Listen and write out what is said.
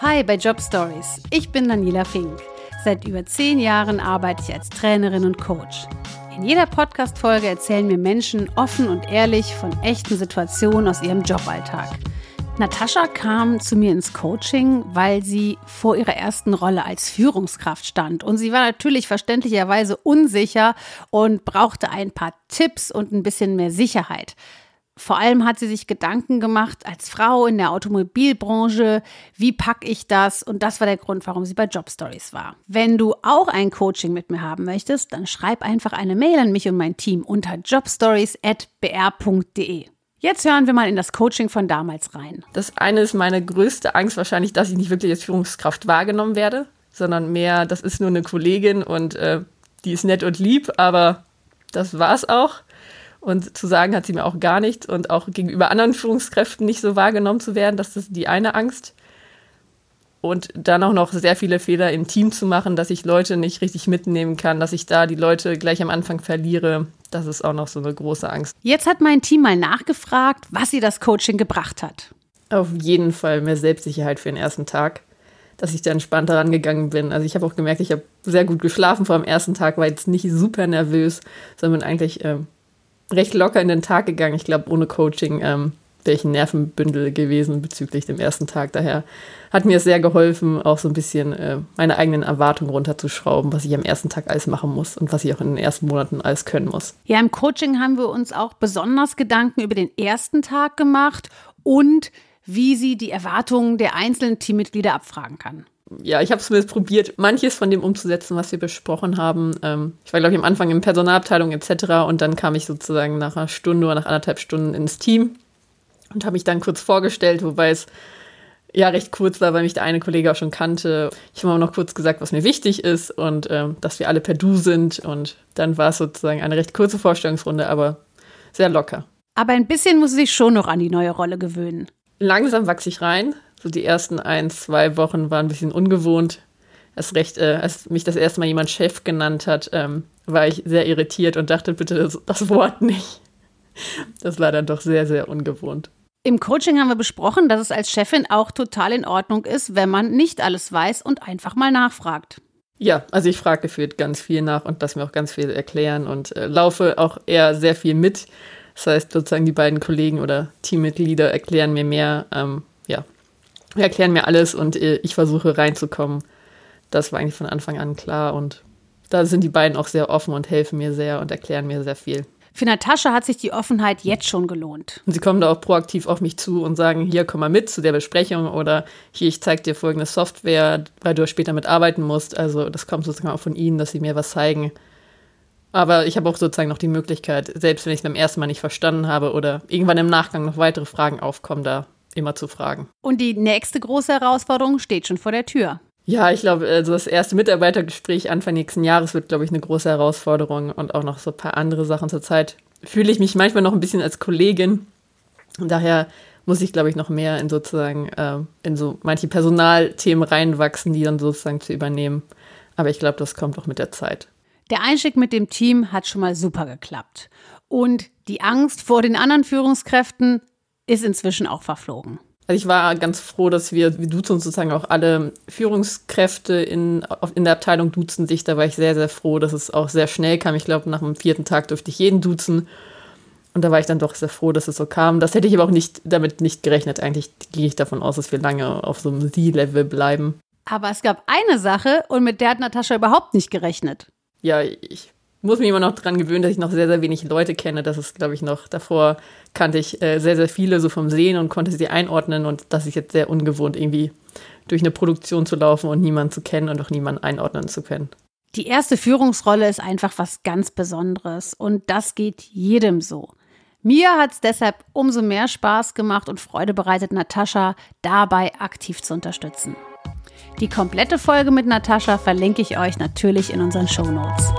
Hi bei Job Stories. Ich bin Daniela Fink. Seit über zehn Jahren arbeite ich als Trainerin und Coach. In jeder Podcast-Folge erzählen mir Menschen offen und ehrlich von echten Situationen aus ihrem Joballtag. Natascha kam zu mir ins Coaching, weil sie vor ihrer ersten Rolle als Führungskraft stand. Und sie war natürlich verständlicherweise unsicher und brauchte ein paar Tipps und ein bisschen mehr Sicherheit. Vor allem hat sie sich Gedanken gemacht als Frau in der Automobilbranche, wie packe ich das? Und das war der Grund, warum sie bei Job Stories war. Wenn du auch ein Coaching mit mir haben möchtest, dann schreib einfach eine Mail an mich und mein Team unter jobstories@br.de. Jetzt hören wir mal in das Coaching von damals rein. Das eine ist meine größte Angst wahrscheinlich, dass ich nicht wirklich als Führungskraft wahrgenommen werde, sondern mehr, das ist nur eine Kollegin und äh, die ist nett und lieb, aber das war's auch. Und zu sagen hat sie mir auch gar nichts und auch gegenüber anderen Führungskräften nicht so wahrgenommen zu werden, das ist die eine Angst. Und dann auch noch sehr viele Fehler im Team zu machen, dass ich Leute nicht richtig mitnehmen kann, dass ich da die Leute gleich am Anfang verliere. Das ist auch noch so eine große Angst. Jetzt hat mein Team mal nachgefragt, was sie das Coaching gebracht hat. Auf jeden Fall mehr Selbstsicherheit für den ersten Tag, dass ich da entspannter rangegangen bin. Also ich habe auch gemerkt, ich habe sehr gut geschlafen vor dem ersten Tag, war jetzt nicht super nervös, sondern eigentlich äh, recht locker in den Tag gegangen. Ich glaube, ohne Coaching ähm, wäre ich ein Nervenbündel gewesen bezüglich dem ersten Tag. Daher hat mir es sehr geholfen, auch so ein bisschen äh, meine eigenen Erwartungen runterzuschrauben, was ich am ersten Tag alles machen muss und was ich auch in den ersten Monaten alles können muss. Ja, im Coaching haben wir uns auch besonders Gedanken über den ersten Tag gemacht und wie sie die Erwartungen der einzelnen Teammitglieder abfragen kann ja, ich habe zumindest probiert, manches von dem umzusetzen, was wir besprochen haben. Ähm, ich war, glaube ich, am Anfang in Personalabteilung etc. Und dann kam ich sozusagen nach einer Stunde oder nach anderthalb Stunden ins Team und habe mich dann kurz vorgestellt, wobei es ja recht kurz war, weil mich der eine Kollege auch schon kannte. Ich habe auch noch kurz gesagt, was mir wichtig ist und ähm, dass wir alle per Du sind. Und dann war es sozusagen eine recht kurze Vorstellungsrunde, aber sehr locker. Aber ein bisschen muss sie sich schon noch an die neue Rolle gewöhnen. Langsam wachse ich rein. So die ersten ein, zwei Wochen waren ein bisschen ungewohnt. Erst recht, äh, als mich das erste Mal jemand Chef genannt hat, ähm, war ich sehr irritiert und dachte, bitte das, das Wort nicht. Das war dann doch sehr, sehr ungewohnt. Im Coaching haben wir besprochen, dass es als Chefin auch total in Ordnung ist, wenn man nicht alles weiß und einfach mal nachfragt. Ja, also ich frage gefühlt ganz viel nach und lasse mir auch ganz viel erklären und äh, laufe auch eher sehr viel mit. Das heißt, sozusagen die beiden Kollegen oder Teammitglieder erklären mir mehr. Ähm, ja, erklären mir alles und äh, ich versuche reinzukommen. Das war eigentlich von Anfang an klar und da sind die beiden auch sehr offen und helfen mir sehr und erklären mir sehr viel. Für Natascha hat sich die Offenheit jetzt schon gelohnt. Und sie kommen da auch proaktiv auf mich zu und sagen, hier komm mal mit zu der Besprechung oder hier, ich zeige dir folgende Software, weil du später mitarbeiten musst. Also das kommt sozusagen auch von ihnen, dass sie mir was zeigen. Aber ich habe auch sozusagen noch die Möglichkeit, selbst wenn ich es beim ersten Mal nicht verstanden habe oder irgendwann im Nachgang noch weitere Fragen aufkommen, da immer zu fragen. Und die nächste große Herausforderung steht schon vor der Tür. Ja, ich glaube, also das erste Mitarbeitergespräch Anfang nächsten Jahres wird, glaube ich, eine große Herausforderung und auch noch so ein paar andere Sachen zur Zeit. Fühle ich mich manchmal noch ein bisschen als Kollegin und daher muss ich, glaube ich, noch mehr in sozusagen äh, in so manche Personalthemen reinwachsen, die dann sozusagen zu übernehmen. Aber ich glaube, das kommt auch mit der Zeit. Der Einstieg mit dem Team hat schon mal super geklappt. Und die Angst vor den anderen Führungskräften ist inzwischen auch verflogen. Also ich war ganz froh, dass wir, wir duzen uns sozusagen auch alle Führungskräfte in, in der Abteilung duzen sich. Da war ich sehr, sehr froh, dass es auch sehr schnell kam. Ich glaube, nach dem vierten Tag durfte ich jeden duzen. Und da war ich dann doch sehr froh, dass es so kam. Das hätte ich aber auch nicht damit nicht gerechnet. Eigentlich gehe ich davon aus, dass wir lange auf so einem Sie-Level bleiben. Aber es gab eine Sache und mit der hat Natascha überhaupt nicht gerechnet. Ja, ich muss mich immer noch daran gewöhnen, dass ich noch sehr, sehr wenig Leute kenne. Das ist, glaube ich, noch davor kannte ich äh, sehr, sehr viele so vom Sehen und konnte sie einordnen. Und das ist jetzt sehr ungewohnt, irgendwie durch eine Produktion zu laufen und niemanden zu kennen und auch niemanden einordnen zu können. Die erste Führungsrolle ist einfach was ganz Besonderes und das geht jedem so. Mir hat es deshalb umso mehr Spaß gemacht und Freude bereitet, Natascha dabei aktiv zu unterstützen. Die komplette Folge mit Natascha verlinke ich euch natürlich in unseren Show Notes.